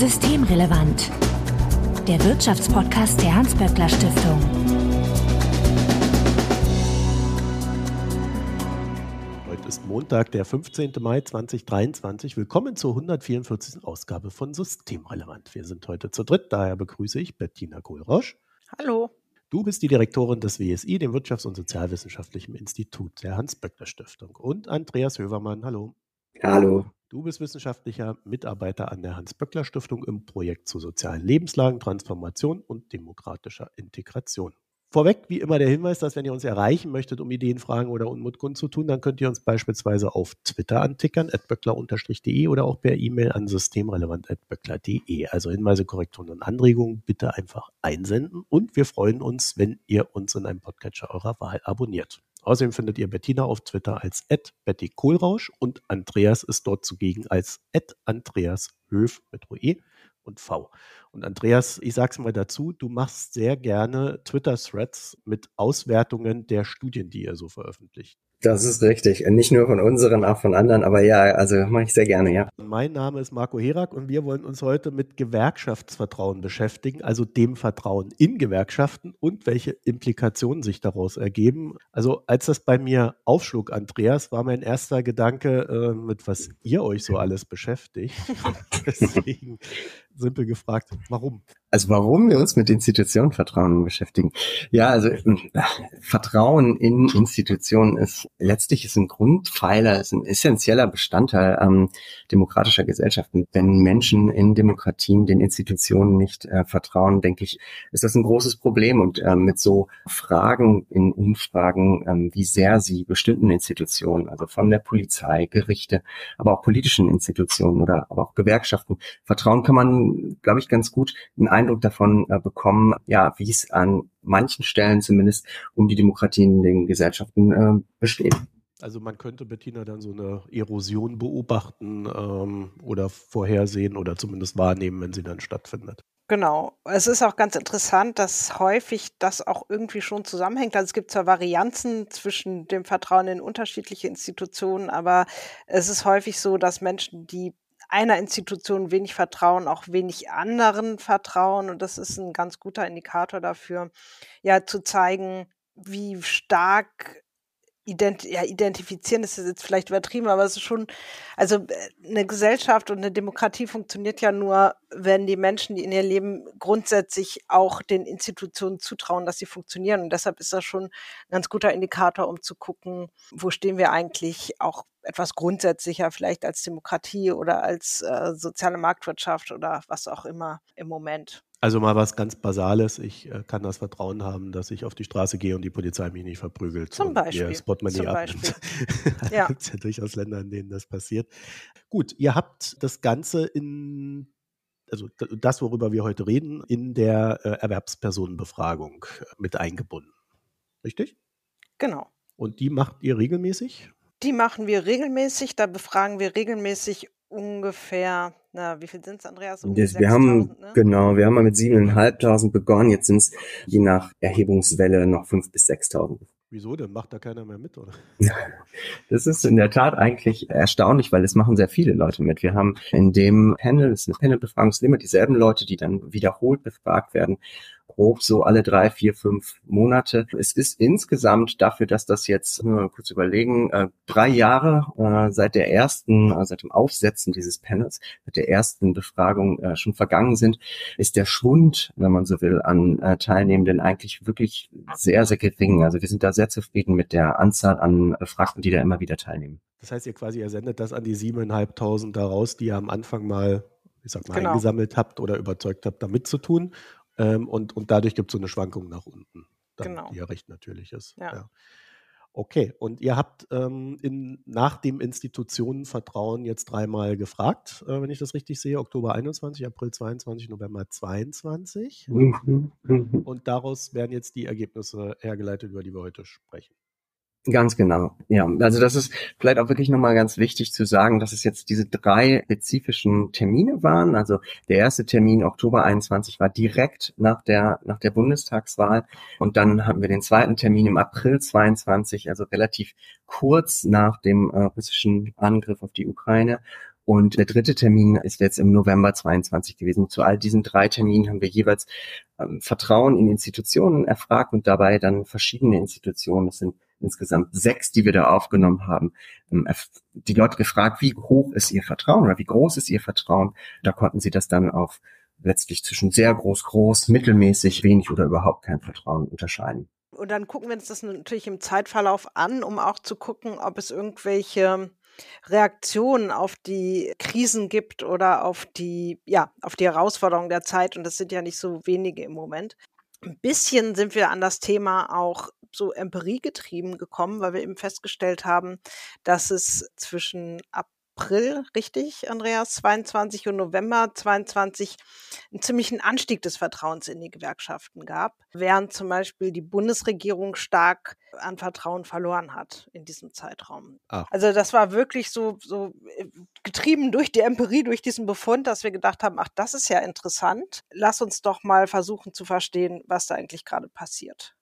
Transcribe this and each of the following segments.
Systemrelevant. Der Wirtschaftspodcast der Hans-Böckler Stiftung. Heute ist Montag, der 15. Mai 2023. Willkommen zur 144. Ausgabe von Systemrelevant. Wir sind heute zu dritt, daher begrüße ich Bettina Kohlrausch. Hallo. Du bist die Direktorin des WSI, dem Wirtschafts- und Sozialwissenschaftlichen Institut der Hans-Böckler Stiftung. Und Andreas Hövermann, hallo. Hallo. Du bist wissenschaftlicher Mitarbeiter an der Hans-Böckler Stiftung im Projekt zu sozialen Lebenslagen, Transformation und demokratischer Integration. Vorweg, wie immer, der Hinweis, dass wenn ihr uns erreichen möchtet, um Ideen, Fragen oder Unmut zu tun, dann könnt ihr uns beispielsweise auf Twitter antickern, böckler-de oder auch per E-Mail an systemrelevant.böckler.de. Also Hinweise, Korrekturen und Anregungen bitte einfach einsenden und wir freuen uns, wenn ihr uns in einem Podcatcher eurer Wahl abonniert. Außerdem findet ihr Bettina auf Twitter als Betty Kohlrausch und Andreas ist dort zugegen als Andreas Höf mit OE und V. Und Andreas, ich sag's mal dazu, du machst sehr gerne Twitter-Threads mit Auswertungen der Studien, die ihr so veröffentlicht. Das ist richtig. Nicht nur von unseren, auch von anderen, aber ja, also mache ich sehr gerne, ja. Mein Name ist Marco Herak und wir wollen uns heute mit Gewerkschaftsvertrauen beschäftigen, also dem Vertrauen in Gewerkschaften und welche Implikationen sich daraus ergeben. Also als das bei mir aufschlug, Andreas, war mein erster Gedanke, äh, mit was ihr euch so alles beschäftigt. Deswegen simpel gefragt, warum? Also warum wir uns mit Institutionenvertrauen beschäftigen. Ja, also äh, Vertrauen in Institutionen ist letztlich ist ein Grundpfeiler, ist ein essentieller Bestandteil ähm, demokratischer Gesellschaften. Wenn Menschen in Demokratien den Institutionen nicht äh, vertrauen, denke ich, ist das ein großes Problem. Und äh, mit so Fragen in Umfragen, ähm, wie sehr sie bestimmten Institutionen, also von der Polizei, Gerichte, aber auch politischen Institutionen oder auch Gewerkschaften vertrauen, kann man, glaube ich, ganz gut einen Eindruck davon äh, bekommen, ja, wie es an manchen Stellen zumindest um die Demokratie in den Gesellschaften äh, besteht. Also man könnte Bettina dann so eine Erosion beobachten ähm, oder vorhersehen oder zumindest wahrnehmen, wenn sie dann stattfindet. Genau. Es ist auch ganz interessant, dass häufig das auch irgendwie schon zusammenhängt. Also es gibt zwar Varianzen zwischen dem Vertrauen in unterschiedliche Institutionen, aber es ist häufig so, dass Menschen, die einer Institution wenig vertrauen, auch wenig anderen vertrauen. Und das ist ein ganz guter Indikator dafür, ja, zu zeigen, wie stark ident ja, identifizieren ist jetzt vielleicht übertrieben, aber es ist schon, also äh, eine Gesellschaft und eine Demokratie funktioniert ja nur, wenn die Menschen, die in ihr Leben grundsätzlich auch den Institutionen zutrauen, dass sie funktionieren. Und deshalb ist das schon ein ganz guter Indikator, um zu gucken, wo stehen wir eigentlich auch etwas grundsätzlicher vielleicht als Demokratie oder als äh, soziale Marktwirtschaft oder was auch immer im Moment. Also mal was ganz Basales. Ich äh, kann das Vertrauen haben, dass ich auf die Straße gehe und die Polizei mich nicht verprügelt. Zum Beispiel. Ihr Spotmoney Zum Beispiel. ja. gibt ja durchaus Länder, in denen das passiert. Gut, ihr habt das Ganze in, also das, worüber wir heute reden, in der äh, Erwerbspersonenbefragung äh, mit eingebunden. Richtig? Genau. Und die macht ihr regelmäßig? Die machen wir regelmäßig. Da befragen wir regelmäßig ungefähr, na, wie viel sind es, Andreas? Um das, wir haben, ne? genau, wir haben mal mit 7.500 begonnen, jetzt sind es je nach Erhebungswelle noch 5.000 bis 6.000. Wieso denn? Macht da keiner mehr mit, oder? Das ist in der Tat eigentlich erstaunlich, weil es machen sehr viele Leute mit. Wir haben in dem Panel, das ist eine Panelbefragung, sind immer dieselben Leute, die dann wiederholt befragt werden grob so alle drei, vier, fünf Monate. Es ist insgesamt dafür, dass das jetzt, nur kurz überlegen, äh, drei Jahre äh, seit der ersten, äh, seit dem Aufsetzen dieses Panels, seit der ersten Befragung schon vergangen sind, ist der Schwund, wenn man so will, an Teilnehmenden eigentlich wirklich sehr, sehr gering. Also wir sind da sehr zufrieden mit der Anzahl an Befragten, die da immer wieder teilnehmen. Das heißt, ihr quasi, ihr sendet das an die siebeneinhalbtausend daraus, die ihr am Anfang mal ich sag mal, genau. eingesammelt habt oder überzeugt habt, da mitzutun. Ähm, und, und dadurch gibt es so eine Schwankung nach unten, dann, genau. die ja recht natürlich ist. Ja. ja. Okay, und ihr habt ähm, in, nach dem Institutionenvertrauen jetzt dreimal gefragt, äh, wenn ich das richtig sehe, Oktober 21, April 22, November 22. Mhm, mhm. Und daraus werden jetzt die Ergebnisse hergeleitet, über die wir heute sprechen. Ganz genau, ja. Also das ist vielleicht auch wirklich nochmal ganz wichtig zu sagen, dass es jetzt diese drei spezifischen Termine waren. Also der erste Termin Oktober 21 war direkt nach der nach der Bundestagswahl und dann hatten wir den zweiten Termin im April 22, also relativ kurz nach dem äh, russischen Angriff auf die Ukraine Und der dritte Termin ist jetzt im November 22 gewesen. Zu all diesen drei Terminen haben wir jeweils ähm, Vertrauen in Institutionen erfragt und dabei dann verschiedene Institutionen, das sind insgesamt sechs, die wir da aufgenommen haben, ähm, die Leute gefragt, wie hoch ist ihr Vertrauen oder wie groß ist ihr Vertrauen. Da konnten sie das dann auf letztlich zwischen sehr groß, groß, mittelmäßig, wenig oder überhaupt kein Vertrauen unterscheiden. Und dann gucken wir uns das natürlich im Zeitverlauf an, um auch zu gucken, ob es irgendwelche Reaktionen auf die Krisen gibt oder auf die, ja, auf die Herausforderungen der Zeit. Und das sind ja nicht so wenige im Moment. Ein bisschen sind wir an das Thema auch so empiriegetrieben gekommen, weil wir eben festgestellt haben, dass es zwischen ab April, richtig, Andreas, 22 und November 22 einen ziemlichen Anstieg des Vertrauens in die Gewerkschaften gab, während zum Beispiel die Bundesregierung stark an Vertrauen verloren hat in diesem Zeitraum. Ach. Also das war wirklich so, so äh, getrieben durch die Empirie, durch diesen Befund, dass wir gedacht haben, ach, das ist ja interessant. Lass uns doch mal versuchen zu verstehen, was da eigentlich gerade passiert.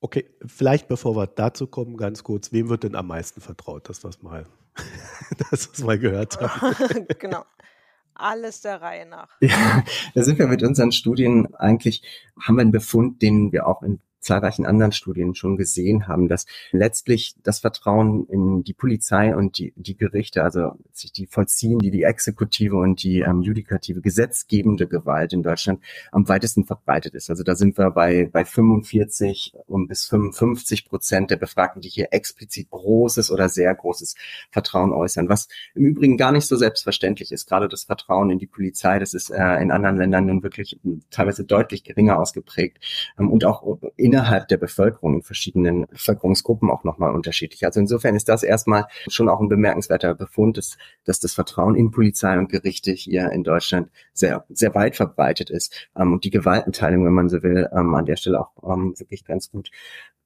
Okay, vielleicht bevor wir dazu kommen, ganz kurz, wem wird denn am meisten vertraut, dass das mal, dass das mal gehört haben? genau. Alles der Reihe nach. Ja, da sind wir mit unseren Studien eigentlich, haben wir einen Befund, den wir auch in zahlreichen anderen Studien schon gesehen haben, dass letztlich das Vertrauen in die Polizei und die, die Gerichte, also sich die vollziehen, die die exekutive und die ähm, judikative gesetzgebende Gewalt in Deutschland am weitesten verbreitet ist. Also da sind wir bei, bei 45 und bis 55 Prozent der Befragten, die hier explizit großes oder sehr großes Vertrauen äußern, was im Übrigen gar nicht so selbstverständlich ist. Gerade das Vertrauen in die Polizei, das ist äh, in anderen Ländern nun wirklich teilweise deutlich geringer ausgeprägt ähm, und auch in innerhalb der Bevölkerung in verschiedenen Bevölkerungsgruppen auch nochmal unterschiedlich. Also insofern ist das erstmal schon auch ein bemerkenswerter Befund, dass, dass das Vertrauen in Polizei und Gerichte hier in Deutschland sehr, sehr weit verbreitet ist ähm, und die Gewaltenteilung, wenn man so will, ähm, an der Stelle auch ähm, wirklich ganz gut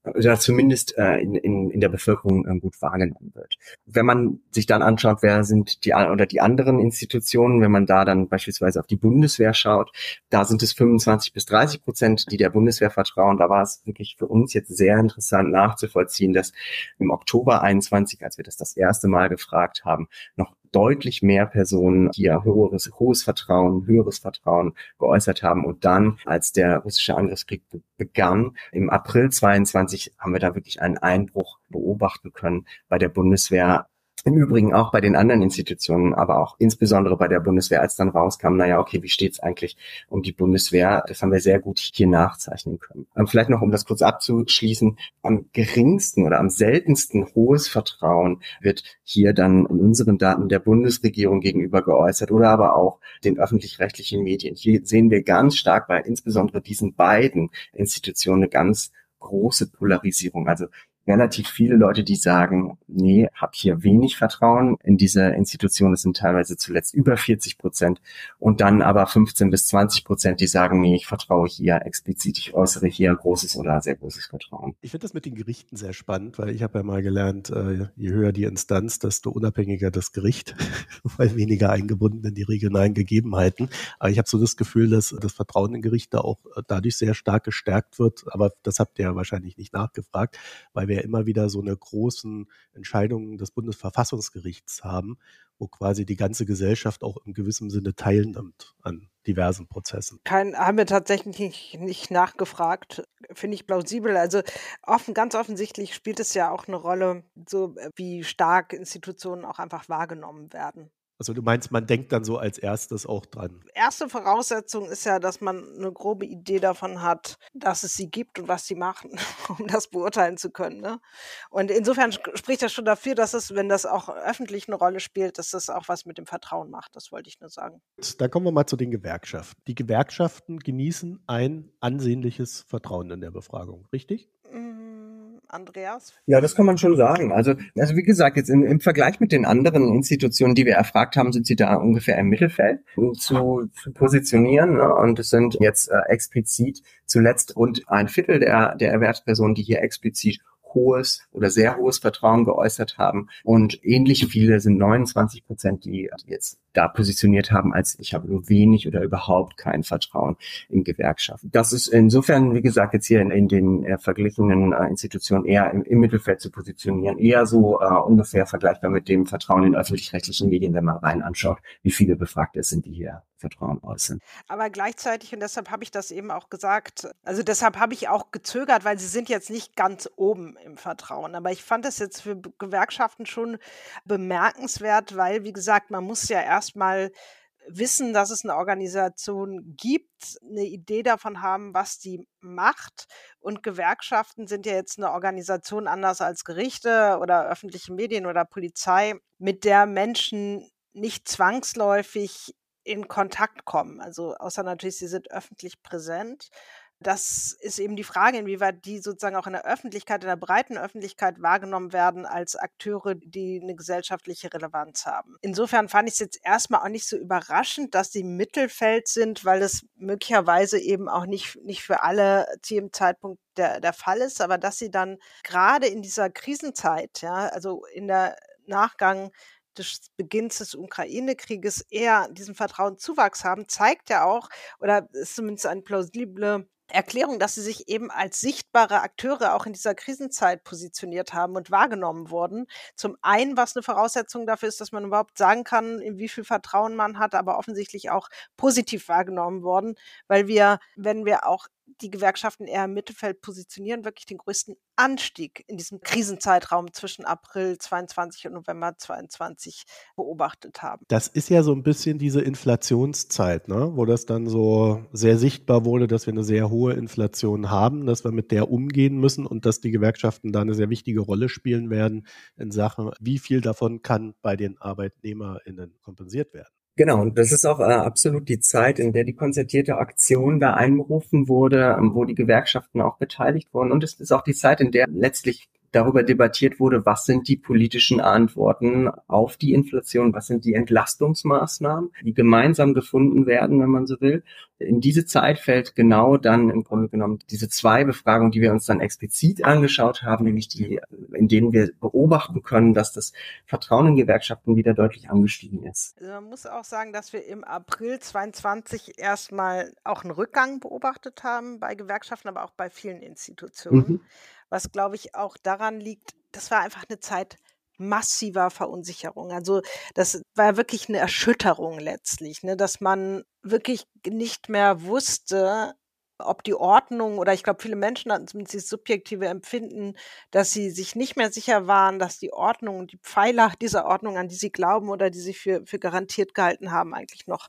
oder zumindest äh, in, in, in der Bevölkerung äh, gut wahrgenommen wird. Wenn man sich dann anschaut, wer sind die oder die anderen Institutionen, wenn man da dann beispielsweise auf die Bundeswehr schaut, da sind es 25 bis 30 Prozent, die der Bundeswehr vertrauen. Da war es wirklich für uns jetzt sehr interessant nachzuvollziehen, dass im Oktober 21, als wir das das erste Mal gefragt haben, noch deutlich mehr Personen hier höheres, hohes Vertrauen, höheres Vertrauen geäußert haben. Und dann, als der russische Angriffskrieg begann, im April 22 haben wir da wirklich einen Einbruch beobachten können bei der Bundeswehr im Übrigen auch bei den anderen Institutionen, aber auch insbesondere bei der Bundeswehr, als dann rauskam, naja, okay, wie steht's eigentlich um die Bundeswehr? Das haben wir sehr gut hier nachzeichnen können. Ähm, vielleicht noch, um das kurz abzuschließen, am geringsten oder am seltensten hohes Vertrauen wird hier dann in unseren Daten der Bundesregierung gegenüber geäußert oder aber auch den öffentlich-rechtlichen Medien. Hier sehen wir ganz stark bei insbesondere diesen beiden Institutionen eine ganz große Polarisierung. Also relativ viele Leute, die sagen, nee, habe hier wenig Vertrauen in diese Institution. Es sind teilweise zuletzt über 40 Prozent. Und dann aber 15 bis 20 Prozent, die sagen, nee, ich vertraue hier explizit, ich äußere hier großes oder sehr großes Vertrauen. Ich finde das mit den Gerichten sehr spannend, weil ich habe ja mal gelernt, äh, je höher die Instanz, desto unabhängiger das Gericht, weil weniger eingebunden in die regionalen Gegebenheiten. Aber ich habe so das Gefühl, dass das Vertrauen in Gerichte auch äh, dadurch sehr stark gestärkt wird. Aber das habt ihr ja wahrscheinlich nicht nachgefragt, weil wir immer wieder so eine großen Entscheidungen des Bundesverfassungsgerichts haben, wo quasi die ganze Gesellschaft auch in gewissem Sinne teilnimmt an diversen Prozessen. Kein, haben wir tatsächlich nicht, nicht nachgefragt. Finde ich plausibel. Also offen, ganz offensichtlich spielt es ja auch eine Rolle, so äh, wie stark Institutionen auch einfach wahrgenommen werden. Also du meinst, man denkt dann so als erstes auch dran. Erste Voraussetzung ist ja, dass man eine grobe Idee davon hat, dass es sie gibt und was sie machen, um das beurteilen zu können. Ne? Und insofern spricht das schon dafür, dass es, wenn das auch öffentlich eine Rolle spielt, dass das auch was mit dem Vertrauen macht. Das wollte ich nur sagen. Dann kommen wir mal zu den Gewerkschaften. Die Gewerkschaften genießen ein ansehnliches Vertrauen in der Befragung, richtig? Mhm. Andreas? Ja, das kann man schon sagen. Also, also wie gesagt, jetzt im, im Vergleich mit den anderen Institutionen, die wir erfragt haben, sind sie da ungefähr im Mittelfeld zu, zu positionieren. Ne? Und es sind jetzt äh, explizit zuletzt rund ein Viertel der, der Erwerbspersonen, die hier explizit hohes oder sehr hohes Vertrauen geäußert haben. Und ähnlich viele sind 29 Prozent, die jetzt da positioniert haben, als ich habe nur wenig oder überhaupt kein Vertrauen in Gewerkschaften. Das ist insofern, wie gesagt, jetzt hier in, in den äh, verglichenen äh, Institutionen eher im, im, Mittelfeld zu positionieren, eher so äh, ungefähr vergleichbar mit dem Vertrauen in öffentlich-rechtlichen Medien, wenn man rein anschaut, wie viele Befragte es sind, die hier Vertrauen äußern. Aber gleichzeitig, und deshalb habe ich das eben auch gesagt, also deshalb habe ich auch gezögert, weil sie sind jetzt nicht ganz oben im Vertrauen. Aber ich fand das jetzt für Gewerkschaften schon bemerkenswert, weil, wie gesagt, man muss ja erstmal wissen, dass es eine Organisation gibt, eine Idee davon haben, was die macht. Und Gewerkschaften sind ja jetzt eine Organisation anders als Gerichte oder öffentliche Medien oder Polizei, mit der Menschen nicht zwangsläufig in Kontakt kommen. Also außer natürlich, sie sind öffentlich präsent. Das ist eben die Frage, inwieweit die sozusagen auch in der Öffentlichkeit, in der breiten Öffentlichkeit wahrgenommen werden als Akteure, die eine gesellschaftliche Relevanz haben. Insofern fand ich es jetzt erstmal auch nicht so überraschend, dass sie im Mittelfeld sind, weil es möglicherweise eben auch nicht, nicht für alle zu jedem Zeitpunkt der, der Fall ist, aber dass sie dann gerade in dieser Krisenzeit, ja, also in der Nachgang des Beginns des Ukraine-Krieges eher diesen Vertrauenszuwachs haben, zeigt ja auch, oder ist zumindest eine plausible Erklärung, dass sie sich eben als sichtbare Akteure auch in dieser Krisenzeit positioniert haben und wahrgenommen wurden. Zum einen, was eine Voraussetzung dafür ist, dass man überhaupt sagen kann, in wie viel Vertrauen man hat, aber offensichtlich auch positiv wahrgenommen worden, weil wir, wenn wir auch die Gewerkschaften eher im Mittelfeld positionieren, wirklich den größten Anstieg in diesem Krisenzeitraum zwischen April 22 und November 22 beobachtet haben. Das ist ja so ein bisschen diese Inflationszeit, ne? wo das dann so sehr sichtbar wurde, dass wir eine sehr hohe Inflation haben, dass wir mit der umgehen müssen und dass die Gewerkschaften da eine sehr wichtige Rolle spielen werden in Sachen, wie viel davon kann bei den ArbeitnehmerInnen kompensiert werden. Genau, und das ist auch äh, absolut die Zeit, in der die konzertierte Aktion da einberufen wurde, ähm, wo die Gewerkschaften auch beteiligt wurden. Und es ist auch die Zeit, in der letztlich darüber debattiert wurde, was sind die politischen Antworten auf die Inflation, was sind die Entlastungsmaßnahmen, die gemeinsam gefunden werden, wenn man so will. In diese Zeit fällt genau dann im Grunde genommen diese zwei Befragungen, die wir uns dann explizit angeschaut haben, nämlich die, in denen wir beobachten können, dass das Vertrauen in Gewerkschaften wieder deutlich angestiegen ist. Also man muss auch sagen, dass wir im April 22 erstmal auch einen Rückgang beobachtet haben bei Gewerkschaften, aber auch bei vielen Institutionen. Mhm was glaube ich auch daran liegt, das war einfach eine Zeit massiver Verunsicherung. Also das war wirklich eine Erschütterung letztlich, ne, dass man wirklich nicht mehr wusste, ob die Ordnung oder ich glaube, viele Menschen hatten zumindest das subjektive Empfinden, dass sie sich nicht mehr sicher waren, dass die Ordnung und die Pfeiler dieser Ordnung, an die sie glauben oder die sie für, für garantiert gehalten haben, eigentlich noch,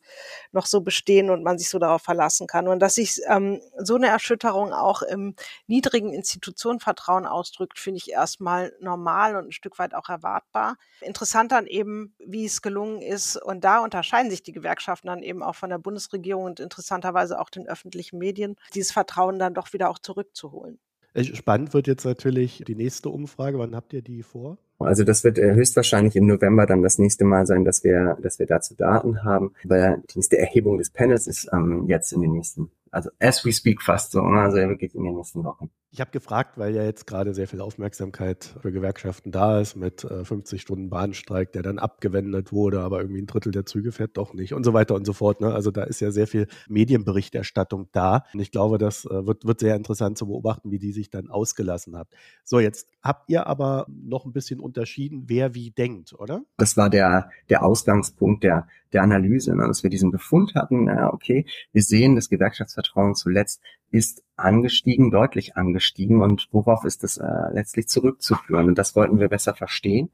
noch so bestehen und man sich so darauf verlassen kann. Und dass sich ähm, so eine Erschütterung auch im niedrigen Institutionenvertrauen ausdrückt, finde ich erstmal normal und ein Stück weit auch erwartbar. Interessant dann eben, wie es gelungen ist, und da unterscheiden sich die Gewerkschaften dann eben auch von der Bundesregierung und interessanterweise auch den öffentlichen Medien, dieses Vertrauen dann doch wieder auch zurückzuholen. Spannend wird jetzt natürlich die nächste Umfrage. Wann habt ihr die vor? Also das wird äh, höchstwahrscheinlich im November dann das nächste Mal sein, dass wir, dass wir dazu Daten haben. Weil die nächste Erhebung des Panels ist ähm, jetzt in den nächsten also as we speak fast so, ne? also wirklich in den nächsten Wochen. Ich habe gefragt, weil ja jetzt gerade sehr viel Aufmerksamkeit für Gewerkschaften da ist mit äh, 50 Stunden Bahnstreik, der dann abgewendet wurde, aber irgendwie ein Drittel der Züge fährt doch nicht und so weiter und so fort. Ne? Also da ist ja sehr viel Medienberichterstattung da. Und ich glaube, das äh, wird, wird sehr interessant zu beobachten, wie die sich dann ausgelassen hat. So, jetzt habt ihr aber noch ein bisschen unterschieden, wer wie denkt, oder? Das war der, der Ausgangspunkt der, der Analyse, ne? dass wir diesen Befund hatten, äh, okay, wir sehen, das Gewerkschaftsvertrauen zuletzt ist angestiegen, deutlich angestiegen und worauf ist das äh, letztlich zurückzuführen? Und das wollten wir besser verstehen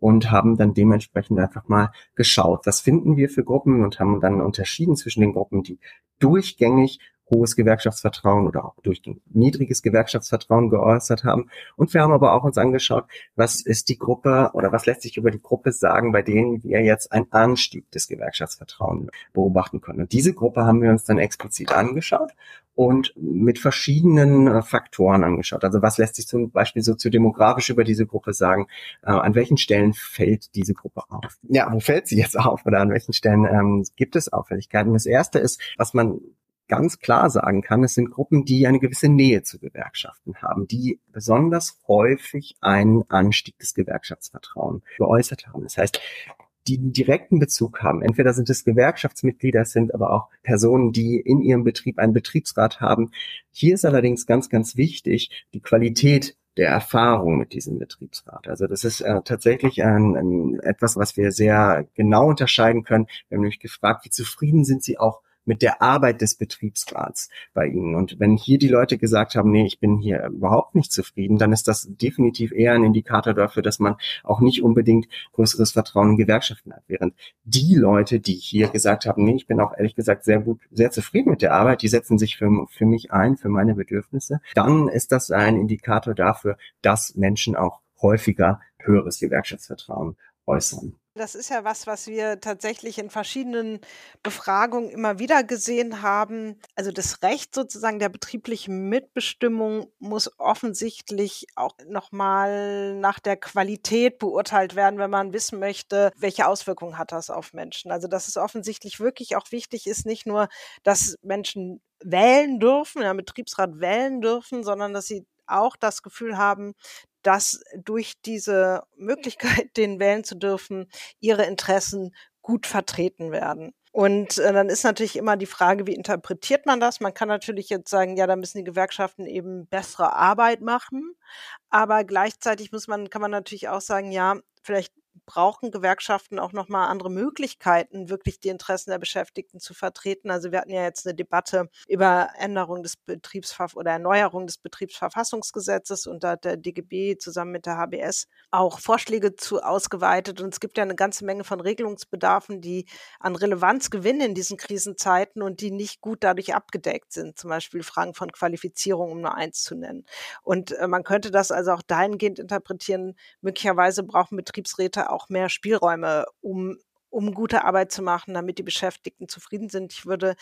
und haben dann dementsprechend einfach mal geschaut, was finden wir für Gruppen und haben dann unterschieden zwischen den Gruppen, die durchgängig hohes Gewerkschaftsvertrauen oder auch durch niedriges Gewerkschaftsvertrauen geäußert haben. Und wir haben aber auch uns angeschaut, was ist die Gruppe oder was lässt sich über die Gruppe sagen, bei denen wir jetzt einen Anstieg des Gewerkschaftsvertrauens beobachten können. Und diese Gruppe haben wir uns dann explizit angeschaut und mit verschiedenen äh, Faktoren angeschaut. Also was lässt sich zum Beispiel soziodemografisch über diese Gruppe sagen? Äh, an welchen Stellen fällt diese Gruppe auf? Ja, wo fällt sie jetzt auf oder an welchen Stellen ähm, gibt es Auffälligkeiten? Das erste ist, was man ganz klar sagen kann, es sind Gruppen, die eine gewisse Nähe zu Gewerkschaften haben, die besonders häufig einen Anstieg des Gewerkschaftsvertrauens geäußert haben. Das heißt, die einen direkten Bezug haben. Entweder sind es Gewerkschaftsmitglieder, sind aber auch Personen, die in ihrem Betrieb einen Betriebsrat haben. Hier ist allerdings ganz, ganz wichtig die Qualität der Erfahrung mit diesem Betriebsrat. Also das ist äh, tatsächlich ein, ein, etwas, was wir sehr genau unterscheiden können. Wir haben nämlich gefragt, wie zufrieden sind Sie auch mit der Arbeit des Betriebsrats bei Ihnen. Und wenn hier die Leute gesagt haben, nee, ich bin hier überhaupt nicht zufrieden, dann ist das definitiv eher ein Indikator dafür, dass man auch nicht unbedingt größeres Vertrauen in Gewerkschaften hat. Während die Leute, die hier gesagt haben, nee, ich bin auch ehrlich gesagt sehr gut, sehr zufrieden mit der Arbeit, die setzen sich für, für mich ein, für meine Bedürfnisse, dann ist das ein Indikator dafür, dass Menschen auch häufiger höheres Gewerkschaftsvertrauen äußern. Das ist ja was, was wir tatsächlich in verschiedenen Befragungen immer wieder gesehen haben. Also das Recht sozusagen der betrieblichen Mitbestimmung muss offensichtlich auch nochmal nach der Qualität beurteilt werden, wenn man wissen möchte, welche Auswirkungen hat das auf Menschen. Also dass es offensichtlich wirklich auch wichtig ist, nicht nur, dass Menschen wählen dürfen, ja, Betriebsrat wählen dürfen, sondern dass sie auch das Gefühl haben, dass durch diese Möglichkeit, den wählen zu dürfen, ihre Interessen gut vertreten werden. Und äh, dann ist natürlich immer die Frage, wie interpretiert man das? Man kann natürlich jetzt sagen, ja, da müssen die Gewerkschaften eben bessere Arbeit machen. Aber gleichzeitig muss man, kann man natürlich auch sagen, ja, vielleicht brauchen Gewerkschaften auch nochmal andere Möglichkeiten, wirklich die Interessen der Beschäftigten zu vertreten. Also wir hatten ja jetzt eine Debatte über Änderung des Betriebsver oder Erneuerung des Betriebsverfassungsgesetzes und da hat der DGB zusammen mit der HBS auch Vorschläge zu ausgeweitet. Und es gibt ja eine ganze Menge von Regelungsbedarfen, die an Relevanz gewinnen in diesen Krisenzeiten und die nicht gut dadurch abgedeckt sind. Zum Beispiel Fragen von Qualifizierung, um nur eins zu nennen. Und äh, man könnte das also auch dahingehend interpretieren, möglicherweise brauchen Betriebsräte auch mehr Spielräume, um um gute Arbeit zu machen, damit die Beschäftigten zufrieden sind. Ich würde,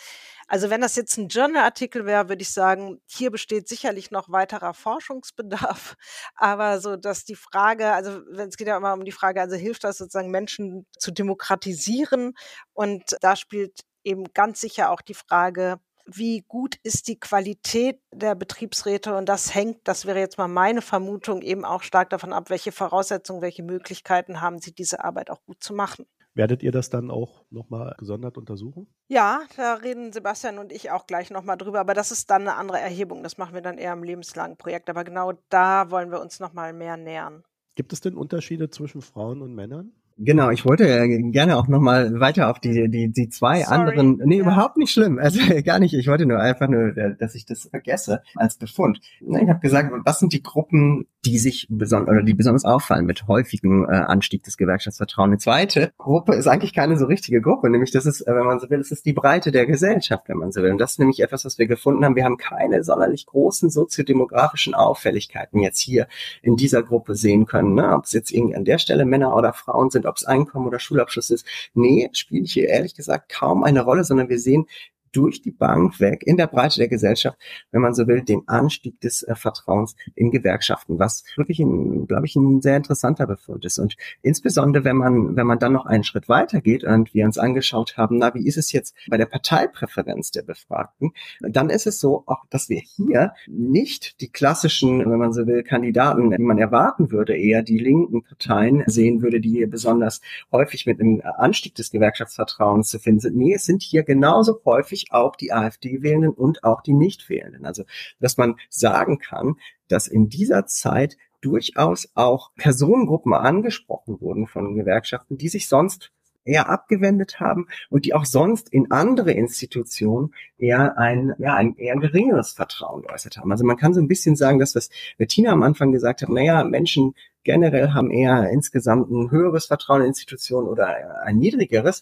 also wenn das jetzt ein Journal-Artikel wäre, würde ich sagen, hier besteht sicherlich noch weiterer Forschungsbedarf. Aber so, dass die Frage, also es geht ja immer um die Frage, also hilft das sozusagen Menschen zu demokratisieren? Und da spielt eben ganz sicher auch die Frage, wie gut ist die Qualität der Betriebsräte und das hängt, das wäre jetzt mal meine Vermutung, eben auch stark davon ab, welche Voraussetzungen, welche Möglichkeiten haben sie, diese Arbeit auch gut zu machen. Werdet ihr das dann auch nochmal gesondert untersuchen? Ja, da reden Sebastian und ich auch gleich nochmal drüber, aber das ist dann eine andere Erhebung. Das machen wir dann eher im lebenslangen Projekt. Aber genau da wollen wir uns nochmal mehr nähern. Gibt es denn Unterschiede zwischen Frauen und Männern? Genau, ich wollte gerne auch nochmal weiter auf die, die, die zwei Sorry. anderen, nee, ja. überhaupt nicht schlimm, also gar nicht, ich wollte nur einfach nur, dass ich das vergesse als Befund. Ich habe gesagt, was sind die Gruppen, die sich besonders, oder die besonders auffallen mit häufigem äh, Anstieg des Gewerkschaftsvertrauens. Eine zweite Gruppe ist eigentlich keine so richtige Gruppe, nämlich das ist, äh, wenn man so will, das ist die Breite der Gesellschaft, wenn man so will. Und das ist nämlich etwas, was wir gefunden haben. Wir haben keine sonderlich großen soziodemografischen Auffälligkeiten jetzt hier in dieser Gruppe sehen können. Ne? Ob es jetzt irgendwie an der Stelle Männer oder Frauen sind, ob es Einkommen oder Schulabschluss ist. Nee, spielt hier ehrlich gesagt kaum eine Rolle, sondern wir sehen durch die Bank weg in der Breite der Gesellschaft, wenn man so will, den Anstieg des äh, Vertrauens in Gewerkschaften, was wirklich, glaube ich, ein sehr interessanter Befund ist. Und insbesondere, wenn man, wenn man dann noch einen Schritt weiter geht und wir uns angeschaut haben, na, wie ist es jetzt bei der Parteipräferenz der Befragten, dann ist es so, auch, dass wir hier nicht die klassischen, wenn man so will, Kandidaten, die man erwarten würde, eher die linken Parteien sehen würde, die hier besonders häufig mit einem Anstieg des Gewerkschaftsvertrauens zu finden sind. Nee, es sind hier genauso häufig häufig auch die AfD-Wählenden und auch die Nicht-Wählenden. Also, dass man sagen kann, dass in dieser Zeit durchaus auch Personengruppen angesprochen wurden von Gewerkschaften, die sich sonst eher abgewendet haben und die auch sonst in andere Institutionen eher ein, ja, ein eher geringeres Vertrauen geäußert haben. Also man kann so ein bisschen sagen, dass was Bettina am Anfang gesagt hat, naja, Menschen generell haben eher insgesamt ein höheres Vertrauen in Institutionen oder ein niedrigeres.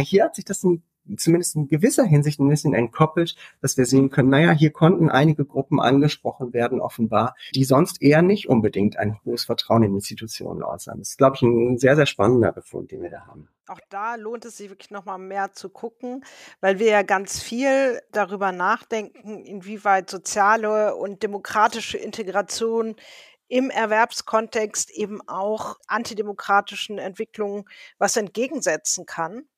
Hier hat sich das ein zumindest in gewisser Hinsicht ein bisschen entkoppelt, dass wir sehen können, naja, hier konnten einige Gruppen angesprochen werden, offenbar, die sonst eher nicht unbedingt ein hohes Vertrauen in Institutionen äußern. Das ist, glaube ich, ein sehr, sehr spannender Befund, den wir da haben. Auch da lohnt es sich wirklich nochmal mehr zu gucken, weil wir ja ganz viel darüber nachdenken, inwieweit soziale und demokratische Integration im Erwerbskontext eben auch antidemokratischen Entwicklungen was entgegensetzen kann.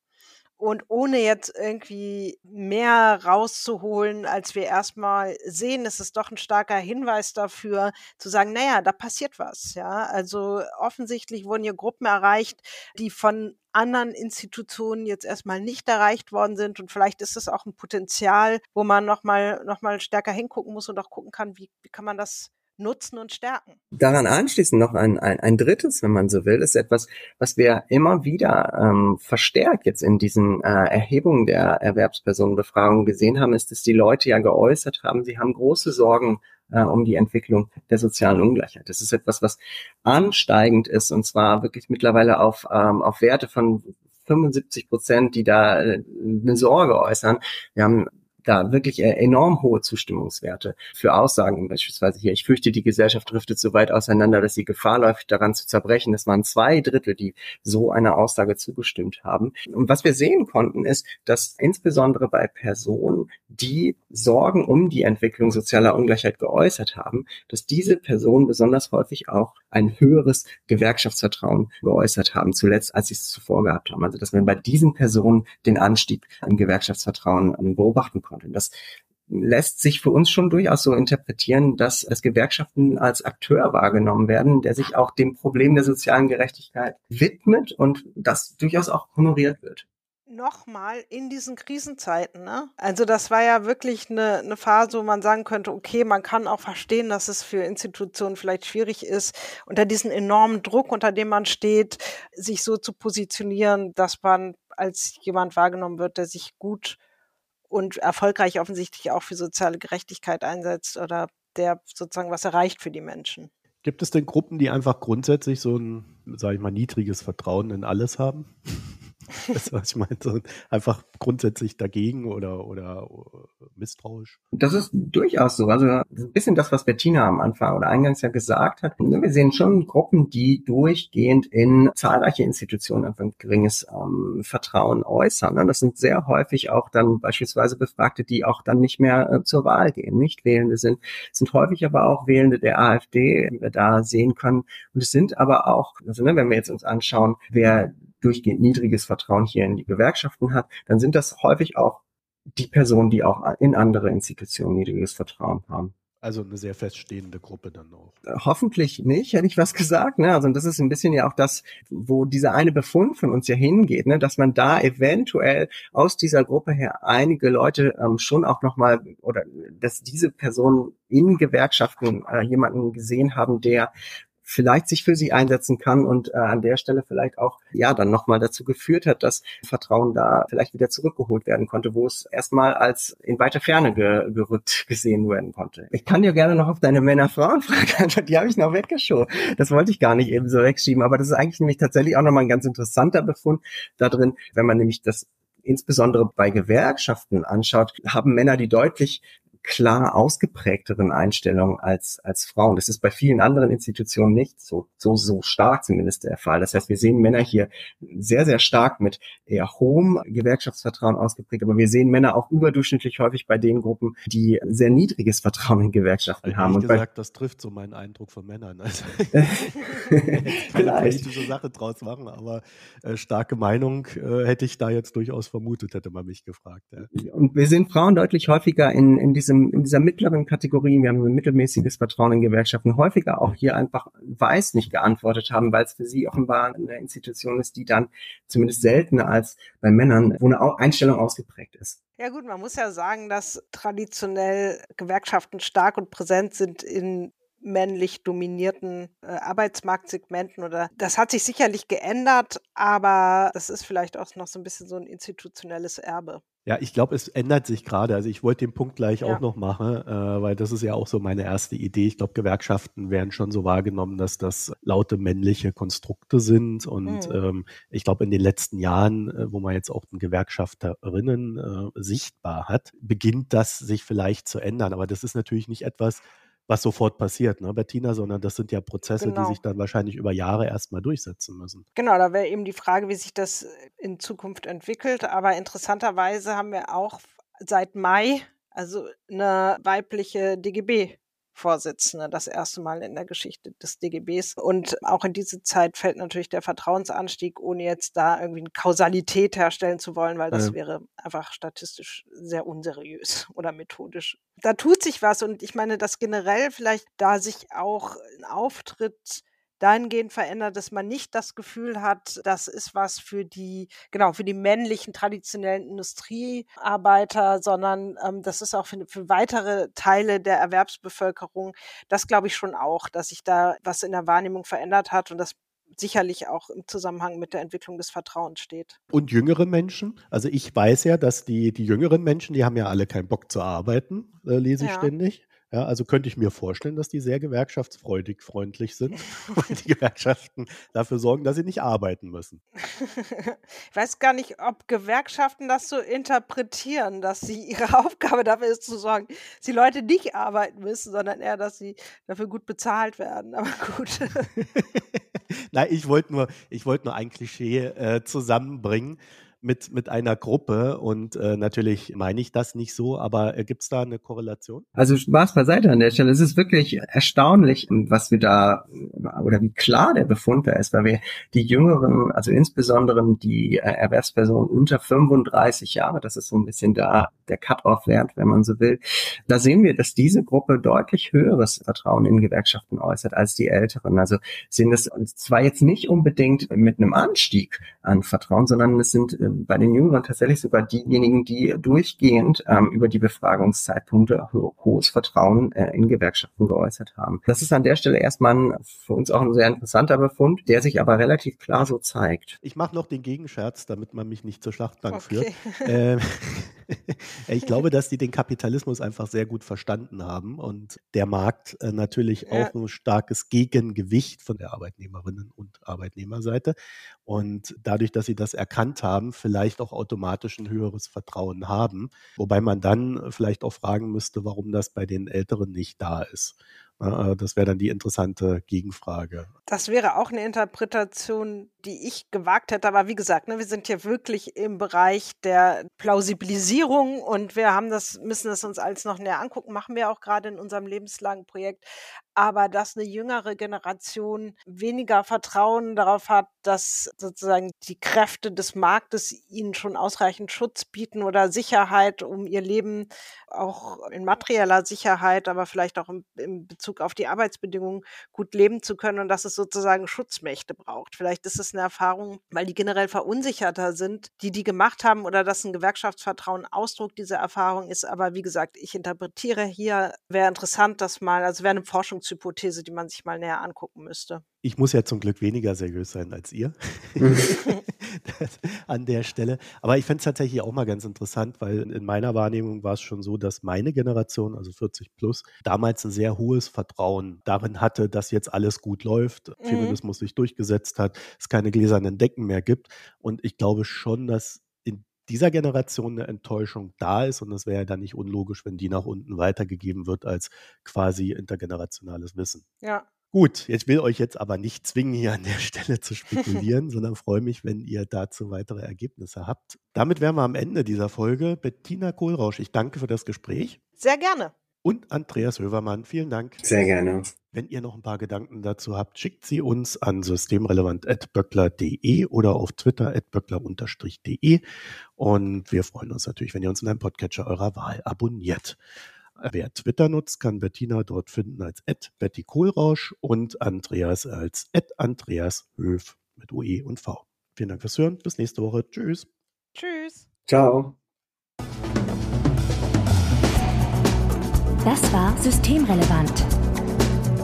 Und ohne jetzt irgendwie mehr rauszuholen, als wir erstmal sehen, ist es doch ein starker Hinweis dafür, zu sagen, naja, da passiert was. Ja, also offensichtlich wurden hier Gruppen erreicht, die von anderen Institutionen jetzt erstmal nicht erreicht worden sind. Und vielleicht ist es auch ein Potenzial, wo man nochmal noch mal stärker hingucken muss und auch gucken kann, wie, wie kann man das nutzen und stärken. Daran anschließend noch ein, ein, ein drittes, wenn man so will, ist etwas, was wir immer wieder ähm, verstärkt jetzt in diesen äh, Erhebungen der Erwerbspersonenbefragung gesehen haben, ist, dass die Leute ja geäußert haben, sie haben große Sorgen äh, um die Entwicklung der sozialen Ungleichheit. Das ist etwas, was ansteigend ist und zwar wirklich mittlerweile auf, ähm, auf Werte von 75 Prozent, die da äh, eine Sorge äußern. Wir haben da wirklich äh, enorm hohe Zustimmungswerte für Aussagen, beispielsweise hier, ich fürchte, die Gesellschaft driftet so weit auseinander, dass sie Gefahr läuft, daran zu zerbrechen. Das waren zwei Drittel, die so einer Aussage zugestimmt haben. Und was wir sehen konnten, ist, dass insbesondere bei Personen, die Sorgen um die Entwicklung sozialer Ungleichheit geäußert haben, dass diese Personen besonders häufig auch ein höheres Gewerkschaftsvertrauen geäußert haben, zuletzt, als sie es zuvor gehabt haben. Also, dass wir bei diesen Personen den Anstieg im Gewerkschaftsvertrauen beobachten konnten. Und das lässt sich für uns schon durchaus so interpretieren, dass es Gewerkschaften als Akteur wahrgenommen werden, der sich auch dem Problem der sozialen Gerechtigkeit widmet und das durchaus auch honoriert wird nochmal in diesen Krisenzeiten. Ne? Also das war ja wirklich eine, eine Phase, wo man sagen könnte, okay, man kann auch verstehen, dass es für Institutionen vielleicht schwierig ist, unter diesen enormen Druck, unter dem man steht, sich so zu positionieren, dass man als jemand wahrgenommen wird, der sich gut und erfolgreich offensichtlich auch für soziale Gerechtigkeit einsetzt oder der sozusagen was erreicht für die Menschen. Gibt es denn Gruppen, die einfach grundsätzlich so ein, sage ich mal, niedriges Vertrauen in alles haben? Das, was ich meine, einfach grundsätzlich dagegen oder, oder misstrauisch. Das ist durchaus so. Also ein bisschen das, was Bettina am Anfang oder eingangs ja gesagt hat. Wir sehen schon Gruppen, die durchgehend in zahlreiche Institutionen einfach ein geringes ähm, Vertrauen äußern. Ne? Das sind sehr häufig auch dann beispielsweise Befragte, die auch dann nicht mehr äh, zur Wahl gehen, nicht Wählende sind. Es sind häufig aber auch Wählende der AfD, die wir da sehen können. Und es sind aber auch, also ne, wenn wir jetzt uns anschauen, wer durchgehend niedriges Vertrauen hier in die Gewerkschaften hat, dann sind das häufig auch die Personen, die auch in andere Institutionen niedriges Vertrauen haben. Also eine sehr feststehende Gruppe dann auch. Hoffentlich nicht, hätte ich was gesagt. Ne? Also das ist ein bisschen ja auch das, wo dieser eine Befund von uns ja hingeht, ne? dass man da eventuell aus dieser Gruppe her einige Leute ähm, schon auch nochmal oder dass diese Personen in Gewerkschaften äh, jemanden gesehen haben, der vielleicht sich für sie einsetzen kann und äh, an der Stelle vielleicht auch ja dann nochmal dazu geführt hat, dass Vertrauen da vielleicht wieder zurückgeholt werden konnte, wo es erstmal als in weiter Ferne ge gerückt gesehen werden konnte. Ich kann dir gerne noch auf deine Männer-Frauen-Frage antworten, die habe ich noch weggeschoben. Das wollte ich gar nicht eben so wegschieben, aber das ist eigentlich nämlich tatsächlich auch nochmal ein ganz interessanter Befund da drin, wenn man nämlich das insbesondere bei Gewerkschaften anschaut, haben Männer die deutlich klar ausgeprägteren Einstellung als, als Frauen. Das ist bei vielen anderen Institutionen nicht so, so, so stark zumindest der Fall. Das heißt, wir sehen Männer hier sehr, sehr stark mit eher hohem Gewerkschaftsvertrauen ausgeprägt, aber wir sehen Männer auch überdurchschnittlich häufig bei den Gruppen, die sehr niedriges Vertrauen in Gewerkschaften haben. Und gesagt, das trifft so meinen Eindruck von Männern. Also, Vielleicht. politische Sache draus machen, aber äh, starke Meinung äh, hätte ich da jetzt durchaus vermutet, hätte man mich gefragt. Ja. Und wir sehen Frauen deutlich häufiger in, in diesem diesem, in dieser mittleren Kategorie, wir haben ein mittelmäßiges Vertrauen in Gewerkschaften, häufiger auch hier einfach weiß nicht geantwortet haben, weil es für sie offenbar eine Institution ist, die dann zumindest seltener als bei Männern, wo eine Einstellung ausgeprägt ist. Ja gut, man muss ja sagen, dass traditionell Gewerkschaften stark und präsent sind in männlich dominierten äh, Arbeitsmarktsegmenten oder das hat sich sicherlich geändert, aber das ist vielleicht auch noch so ein bisschen so ein institutionelles Erbe. Ja, ich glaube, es ändert sich gerade. Also ich wollte den Punkt gleich ja. auch noch machen, äh, weil das ist ja auch so meine erste Idee. Ich glaube, Gewerkschaften werden schon so wahrgenommen, dass das laute männliche Konstrukte sind. Und mhm. ähm, ich glaube, in den letzten Jahren, äh, wo man jetzt auch den Gewerkschafterinnen äh, sichtbar hat, beginnt das sich vielleicht zu ändern. Aber das ist natürlich nicht etwas, was sofort passiert, ne, Bettina, sondern das sind ja Prozesse, genau. die sich dann wahrscheinlich über Jahre erstmal durchsetzen müssen. Genau, da wäre eben die Frage, wie sich das in Zukunft entwickelt. Aber interessanterweise haben wir auch seit Mai also eine weibliche DGB Vorsitzende, das erste Mal in der Geschichte des DGBs. Und auch in diese Zeit fällt natürlich der Vertrauensanstieg, ohne jetzt da irgendwie eine Kausalität herstellen zu wollen, weil das ja. wäre einfach statistisch sehr unseriös oder methodisch. Da tut sich was und ich meine, dass generell vielleicht da sich auch ein Auftritt dahingehend verändert, dass man nicht das Gefühl hat, das ist was für die, genau, für die männlichen traditionellen Industriearbeiter, sondern ähm, das ist auch für, für weitere Teile der Erwerbsbevölkerung. Das glaube ich schon auch, dass sich da was in der Wahrnehmung verändert hat und das sicherlich auch im Zusammenhang mit der Entwicklung des Vertrauens steht. Und jüngere Menschen? Also ich weiß ja, dass die, die jüngeren Menschen, die haben ja alle keinen Bock zu arbeiten, äh, lese ich ja. ständig. Ja, also könnte ich mir vorstellen, dass die sehr gewerkschaftsfreudig freundlich sind und die Gewerkschaften dafür sorgen, dass sie nicht arbeiten müssen. Ich weiß gar nicht, ob Gewerkschaften das so interpretieren, dass sie ihre Aufgabe dafür ist zu sorgen, dass die Leute nicht arbeiten müssen, sondern eher, dass sie dafür gut bezahlt werden. Aber gut. Nein, ich wollte nur, ich wollte nur ein Klischee äh, zusammenbringen mit, mit einer Gruppe. Und äh, natürlich meine ich das nicht so, aber äh, gibt es da eine Korrelation? Also Spaß beiseite an der Stelle. Es ist wirklich erstaunlich, was wir da oder wie klar der Befund da ist, weil wir die Jüngeren, also insbesondere die äh, Erwerbspersonen unter 35 Jahre, das ist so ein bisschen da der Cut-off-Wert, wenn man so will, da sehen wir, dass diese Gruppe deutlich höheres Vertrauen in Gewerkschaften äußert als die Älteren. Also sehen das zwar jetzt nicht unbedingt mit einem Anstieg an Vertrauen, sondern es sind äh, bei den Jüngeren tatsächlich sogar diejenigen, die durchgehend ähm, über die Befragungszeitpunkte ho hohes Vertrauen äh, in Gewerkschaften geäußert haben. Das ist an der Stelle erstmal ein, für uns auch ein sehr interessanter Befund, der sich aber relativ klar so zeigt. Ich mache noch den Gegenscherz, damit man mich nicht zur Schlachtbank okay. führt. Ähm, ich glaube, dass die den Kapitalismus einfach sehr gut verstanden haben und der Markt äh, natürlich ja. auch ein starkes Gegengewicht von der Arbeitnehmerinnen und Arbeitnehmerseite. Und dadurch, dass sie das erkannt haben, vielleicht auch automatisch ein höheres Vertrauen haben. Wobei man dann vielleicht auch fragen müsste, warum das bei den Älteren nicht da ist. Äh, das wäre dann die interessante Gegenfrage. Das wäre auch eine Interpretation, die ich gewagt hätte. Aber wie gesagt, ne, wir sind hier wirklich im Bereich der Plausibilisierung und wir haben das, müssen es uns alles noch näher angucken. Machen wir auch gerade in unserem lebenslangen Projekt aber dass eine jüngere Generation weniger Vertrauen darauf hat, dass sozusagen die Kräfte des Marktes ihnen schon ausreichend Schutz bieten oder Sicherheit, um ihr Leben auch in materieller Sicherheit, aber vielleicht auch im, im Bezug auf die Arbeitsbedingungen gut leben zu können und dass es sozusagen Schutzmächte braucht. Vielleicht ist es eine Erfahrung, weil die generell verunsicherter sind, die die gemacht haben oder dass ein Gewerkschaftsvertrauen Ausdruck dieser Erfahrung ist. Aber wie gesagt, ich interpretiere hier, wäre interessant, dass mal, also wäre eine Forschung Forschungshypothese, die man sich mal näher angucken müsste. Ich muss ja zum Glück weniger seriös sein als ihr an der Stelle. Aber ich fände es tatsächlich auch mal ganz interessant, weil in meiner Wahrnehmung war es schon so, dass meine Generation, also 40 plus, damals ein sehr hohes Vertrauen darin hatte, dass jetzt alles gut läuft, mhm. Feminismus sich durchgesetzt hat, es keine gläsernen Decken mehr gibt. Und ich glaube schon, dass dieser Generation eine Enttäuschung da ist und es wäre ja dann nicht unlogisch, wenn die nach unten weitergegeben wird als quasi intergenerationales Wissen. Ja. Gut, ich will euch jetzt aber nicht zwingen, hier an der Stelle zu spekulieren, sondern freue mich, wenn ihr dazu weitere Ergebnisse habt. Damit wären wir am Ende dieser Folge. Bettina Kohlrausch, ich danke für das Gespräch. Sehr gerne und Andreas Hövermann. Vielen Dank. Sehr gerne. Wenn ihr noch ein paar Gedanken dazu habt, schickt sie uns an systemrelevant.böckler.de oder auf Twitter böckler-de. Und wir freuen uns natürlich, wenn ihr uns in einem Podcatcher eurer Wahl abonniert. Wer Twitter nutzt, kann Bettina dort finden als Betty Kohlrausch und Andreas als Andreas Höf mit UE und V. Vielen Dank fürs Hören. Bis nächste Woche. Tschüss. Tschüss. Ciao. Das war Systemrelevant,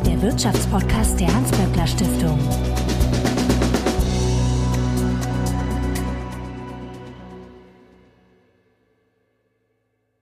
der Wirtschaftspodcast der Hans-Böckler Stiftung.